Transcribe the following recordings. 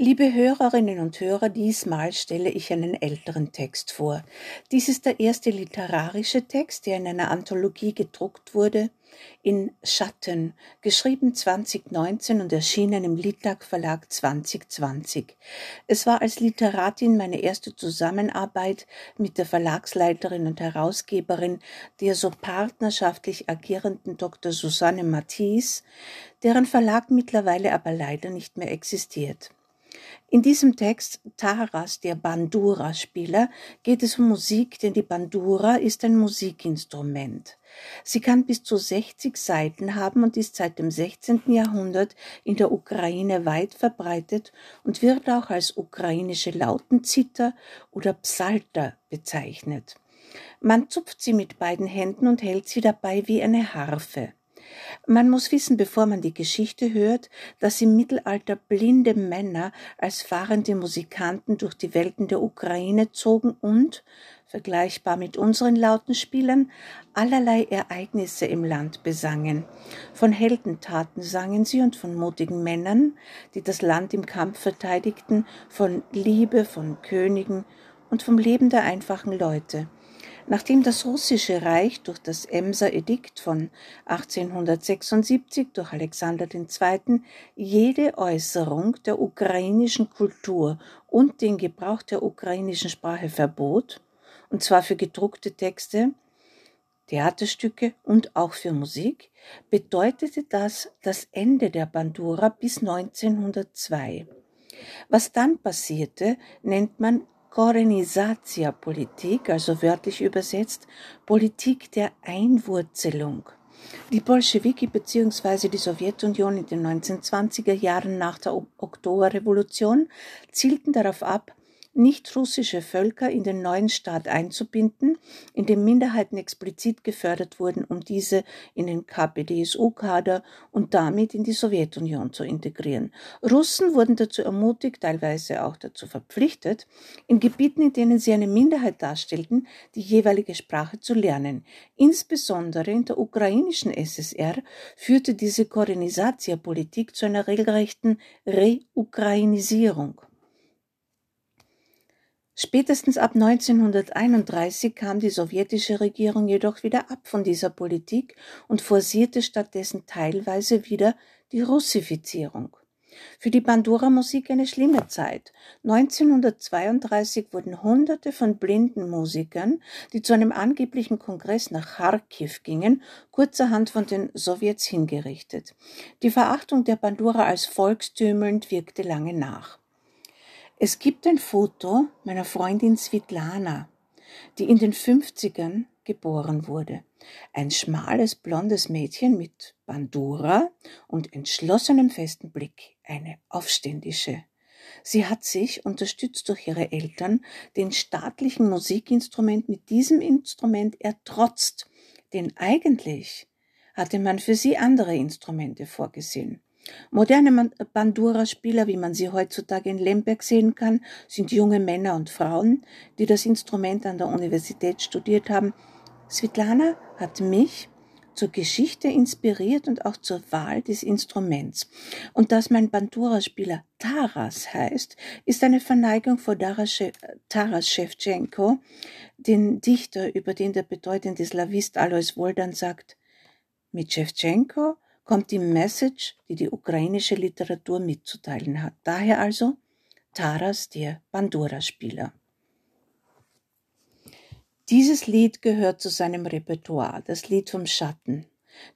Liebe Hörerinnen und Hörer, diesmal stelle ich einen älteren Text vor. Dies ist der erste literarische Text, der in einer Anthologie gedruckt wurde, in Schatten, geschrieben 2019 und erschienen im Littag Verlag 2020. Es war als Literatin meine erste Zusammenarbeit mit der Verlagsleiterin und Herausgeberin der so partnerschaftlich agierenden Dr. Susanne Mathies, deren Verlag mittlerweile aber leider nicht mehr existiert. In diesem Text Taras, der Bandura-Spieler, geht es um Musik, denn die Bandura ist ein Musikinstrument. Sie kann bis zu 60 Seiten haben und ist seit dem 16. Jahrhundert in der Ukraine weit verbreitet und wird auch als ukrainische Lautenzither oder Psalter bezeichnet. Man zupft sie mit beiden Händen und hält sie dabei wie eine Harfe. Man muss wissen, bevor man die Geschichte hört, dass im Mittelalter blinde Männer als fahrende Musikanten durch die Welten der Ukraine zogen und, vergleichbar mit unseren Lautenspielern, allerlei Ereignisse im Land besangen. Von Heldentaten sangen sie und von mutigen Männern, die das Land im Kampf verteidigten, von Liebe, von Königen und vom Leben der einfachen Leute. Nachdem das russische Reich durch das Emser Edikt von 1876 durch Alexander II. jede Äußerung der ukrainischen Kultur und den Gebrauch der ukrainischen Sprache verbot, und zwar für gedruckte Texte, Theaterstücke und auch für Musik, bedeutete das das Ende der Bandura bis 1902. Was dann passierte, nennt man Korenisatia-Politik, also wörtlich übersetzt Politik der Einwurzelung. Die Bolschewiki bzw. die Sowjetunion in den 1920er Jahren nach der Oktoberrevolution zielten darauf ab, nicht-russische Völker in den neuen Staat einzubinden, in dem Minderheiten explizit gefördert wurden, um diese in den KPDSU-Kader und damit in die Sowjetunion zu integrieren. Russen wurden dazu ermutigt, teilweise auch dazu verpflichtet, in Gebieten, in denen sie eine Minderheit darstellten, die jeweilige Sprache zu lernen. Insbesondere in der ukrainischen SSR führte diese Korenisatia-Politik zu einer regelrechten Reukrainisierung. Spätestens ab 1931 kam die sowjetische Regierung jedoch wieder ab von dieser Politik und forcierte stattdessen teilweise wieder die Russifizierung. Für die Bandura-Musik eine schlimme Zeit. 1932 wurden Hunderte von blinden Musikern, die zu einem angeblichen Kongress nach Kharkiv gingen, kurzerhand von den Sowjets hingerichtet. Die Verachtung der Bandura als volkstümelnd wirkte lange nach. Es gibt ein Foto meiner Freundin Svitlana, die in den 50ern geboren wurde. Ein schmales, blondes Mädchen mit Bandura und entschlossenem festen Blick, eine Aufständische. Sie hat sich, unterstützt durch ihre Eltern, den staatlichen Musikinstrument mit diesem Instrument ertrotzt, denn eigentlich hatte man für sie andere Instrumente vorgesehen. Moderne Bandura-Spieler, wie man sie heutzutage in Lemberg sehen kann, sind junge Männer und Frauen, die das Instrument an der Universität studiert haben. Svetlana hat mich zur Geschichte inspiriert und auch zur Wahl des Instruments. Und dass mein Bandura-Spieler Taras heißt, ist eine Verneigung vor Taras Shevchenko, den Dichter, über den der bedeutende Slavist Alois Woldan sagt, mit Shevchenko kommt die Message, die die ukrainische Literatur mitzuteilen hat. Daher also Taras, der Bandura-Spieler. Dieses Lied gehört zu seinem Repertoire, das Lied vom Schatten.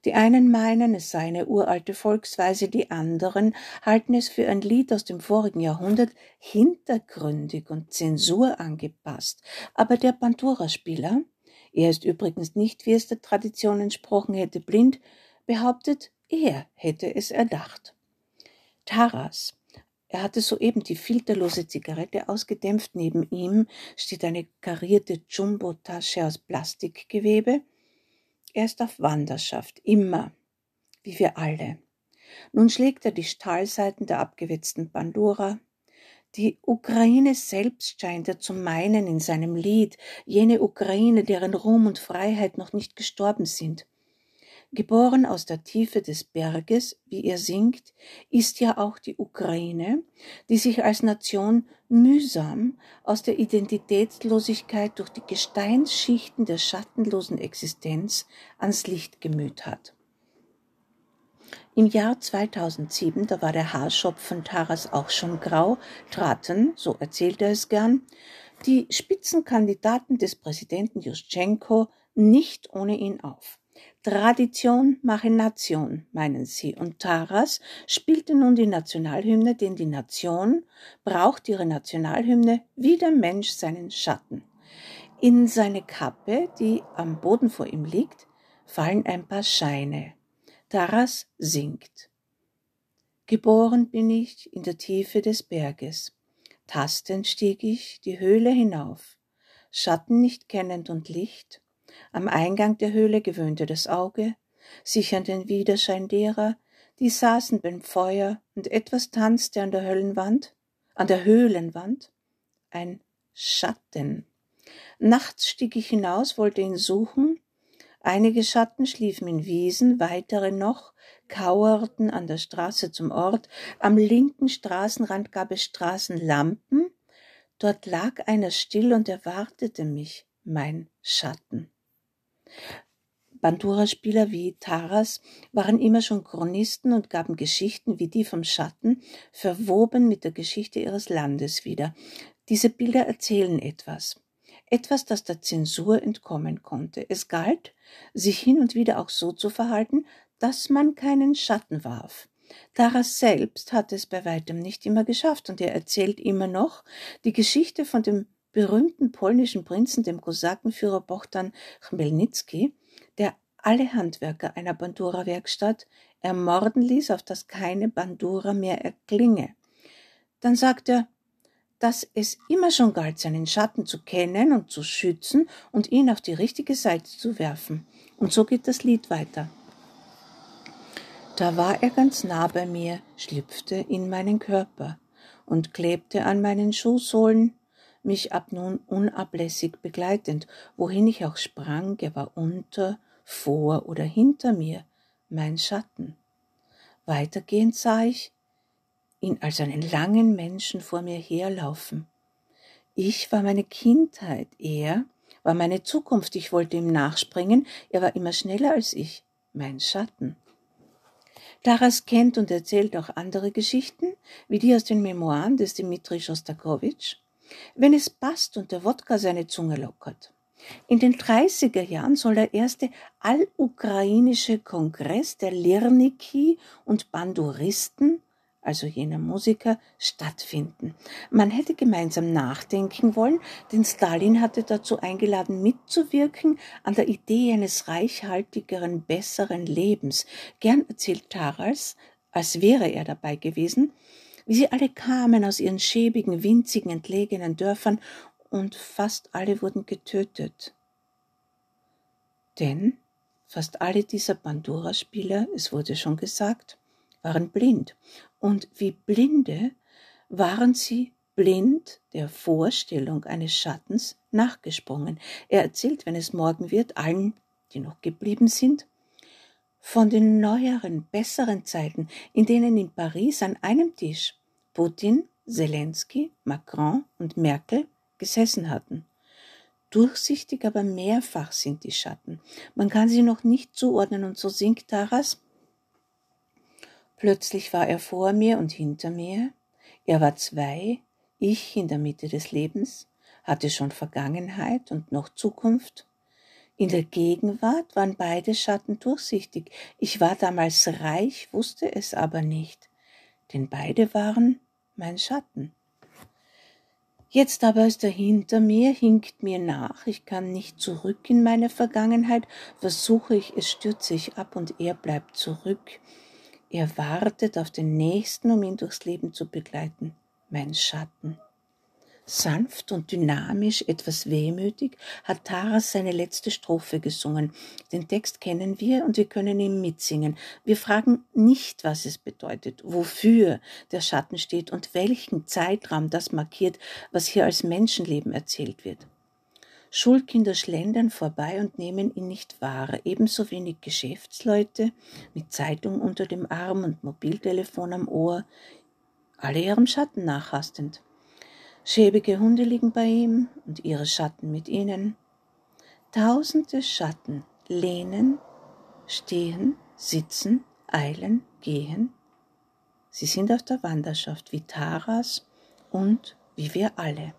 Die einen meinen, es sei eine uralte Volksweise, die anderen halten es für ein Lied aus dem vorigen Jahrhundert, hintergründig und Zensur angepasst. Aber der Bandura-Spieler, er ist übrigens nicht, wie es der Tradition entsprochen hätte, blind, behauptet, er hätte es erdacht. Taras. Er hatte soeben die filterlose Zigarette ausgedämpft. Neben ihm steht eine karierte Jumbo-Tasche aus Plastikgewebe. Er ist auf Wanderschaft, immer, wie wir alle. Nun schlägt er die Stahlseiten der abgewetzten Bandura. Die Ukraine selbst scheint er zu meinen in seinem Lied, jene Ukraine, deren Ruhm und Freiheit noch nicht gestorben sind. Geboren aus der Tiefe des Berges, wie er singt, ist ja auch die Ukraine, die sich als Nation mühsam aus der Identitätslosigkeit durch die Gesteinsschichten der schattenlosen Existenz ans Licht gemüht hat. Im Jahr 2007, da war der Haarschopf von Taras auch schon grau, traten, so erzählt er es gern, die Spitzenkandidaten des Präsidenten Juschenko nicht ohne ihn auf. Tradition mache Nation, meinen sie, und Taras spielte nun die Nationalhymne, denn die Nation braucht ihre Nationalhymne wie der Mensch seinen Schatten. In seine Kappe, die am Boden vor ihm liegt, fallen ein paar Scheine. Taras singt. Geboren bin ich in der Tiefe des Berges. Tastend stieg ich die Höhle hinauf, Schatten nicht kennend und Licht, am Eingang der Höhle gewöhnte das Auge, sich an den Widerschein derer, die saßen beim Feuer, und etwas tanzte an der Höllenwand, an der Höhlenwand, ein Schatten. Nachts stieg ich hinaus, wollte ihn suchen, einige Schatten schliefen in Wiesen, weitere noch kauerten an der Straße zum Ort, am linken Straßenrand gab es Straßenlampen, dort lag einer still und erwartete mich, mein Schatten. Bandura-Spieler wie Taras waren immer schon Chronisten und gaben Geschichten wie die vom Schatten, verwoben mit der Geschichte ihres Landes wieder. Diese Bilder erzählen etwas. Etwas, das der Zensur entkommen konnte. Es galt, sich hin und wieder auch so zu verhalten, dass man keinen Schatten warf. Taras selbst hat es bei weitem nicht immer geschafft und er erzählt immer noch die Geschichte von dem berühmten polnischen Prinzen, dem Kosakenführer Bohdan Chmelnycki, der alle Handwerker einer Bandura-Werkstatt ermorden ließ, auf dass keine Bandura mehr erklinge. Dann sagt er, dass es immer schon galt, seinen Schatten zu kennen und zu schützen und ihn auf die richtige Seite zu werfen. Und so geht das Lied weiter. Da war er ganz nah bei mir, schlüpfte in meinen Körper und klebte an meinen Schuhsohlen mich ab nun unablässig begleitend, wohin ich auch sprang, er war unter, vor oder hinter mir, mein Schatten. Weitergehend sah ich ihn als einen langen Menschen vor mir herlaufen. Ich war meine Kindheit, er war meine Zukunft, ich wollte ihm nachspringen, er war immer schneller als ich, mein Schatten. Taras kennt und erzählt auch andere Geschichten, wie die aus den Memoiren des Dmitri Schostakowitsch, wenn es passt und der Wodka seine Zunge lockert. In den 30er Jahren soll der erste allukrainische Kongress der Lirniki und Banduristen, also jener Musiker, stattfinden. Man hätte gemeinsam nachdenken wollen, denn Stalin hatte dazu eingeladen, mitzuwirken an der Idee eines reichhaltigeren, besseren Lebens. Gern erzählt Taras, als wäre er dabei gewesen, wie sie alle kamen aus ihren schäbigen, winzigen, entlegenen Dörfern und fast alle wurden getötet. Denn fast alle dieser Bandura-Spieler, es wurde schon gesagt, waren blind. Und wie Blinde waren sie blind der Vorstellung eines Schattens nachgesprungen. Er erzählt, wenn es morgen wird, allen, die noch geblieben sind, von den neueren, besseren Zeiten, in denen in Paris an einem Tisch Putin, Zelensky, Macron und Merkel gesessen hatten. Durchsichtig, aber mehrfach sind die Schatten. Man kann sie noch nicht zuordnen und so singt Taras. Plötzlich war er vor mir und hinter mir. Er war zwei, ich in der Mitte des Lebens, hatte schon Vergangenheit und noch Zukunft. In der Gegenwart waren beide Schatten durchsichtig. Ich war damals reich, wusste es aber nicht, denn beide waren mein Schatten. Jetzt aber ist er hinter mir, hinkt mir nach, ich kann nicht zurück in meine Vergangenheit, versuche ich, es stürze ich ab und er bleibt zurück. Er wartet auf den Nächsten, um ihn durchs Leben zu begleiten, mein Schatten. Sanft und dynamisch, etwas wehmütig, hat Taras seine letzte Strophe gesungen. Den Text kennen wir und wir können ihn mitsingen. Wir fragen nicht, was es bedeutet, wofür der Schatten steht und welchen Zeitraum das markiert, was hier als Menschenleben erzählt wird. Schulkinder schlendern vorbei und nehmen ihn nicht wahr, ebenso wenig Geschäftsleute mit Zeitung unter dem Arm und Mobiltelefon am Ohr, alle ihrem Schatten nachhastend. Schäbige Hunde liegen bei ihm und ihre Schatten mit ihnen. Tausende Schatten lehnen, stehen, sitzen, eilen, gehen. Sie sind auf der Wanderschaft wie Taras und wie wir alle.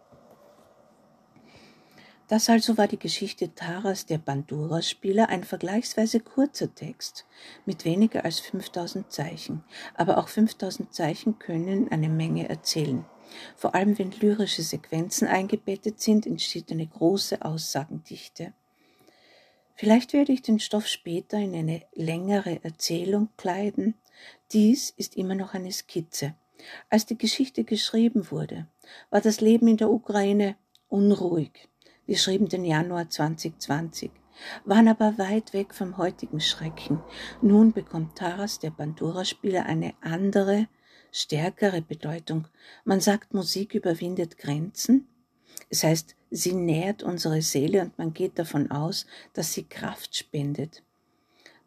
Das also war die Geschichte Taras der Bandura-Spieler, ein vergleichsweise kurzer Text mit weniger als 5000 Zeichen. Aber auch 5000 Zeichen können eine Menge erzählen. Vor allem wenn lyrische Sequenzen eingebettet sind, entsteht eine große Aussagendichte. Vielleicht werde ich den Stoff später in eine längere Erzählung kleiden. Dies ist immer noch eine Skizze. Als die Geschichte geschrieben wurde, war das Leben in der Ukraine unruhig. Wir schrieben den Januar 2020, waren aber weit weg vom heutigen Schrecken. Nun bekommt Taras, der Bandura-Spieler, eine andere, stärkere Bedeutung. Man sagt, Musik überwindet Grenzen. Es heißt, sie nährt unsere Seele und man geht davon aus, dass sie Kraft spendet.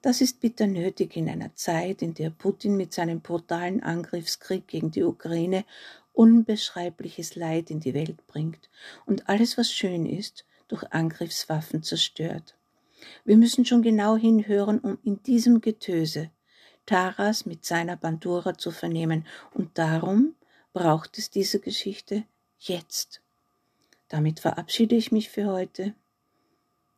Das ist bitter nötig in einer Zeit, in der Putin mit seinem brutalen Angriffskrieg gegen die Ukraine unbeschreibliches Leid in die Welt bringt und alles, was schön ist, durch Angriffswaffen zerstört. Wir müssen schon genau hinhören, um in diesem Getöse Taras mit seiner Bandura zu vernehmen, und darum braucht es diese Geschichte jetzt. Damit verabschiede ich mich für heute.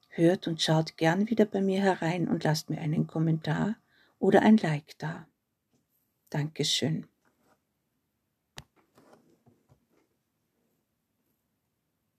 Hört und schaut gern wieder bei mir herein und lasst mir einen Kommentar oder ein Like da. Dankeschön.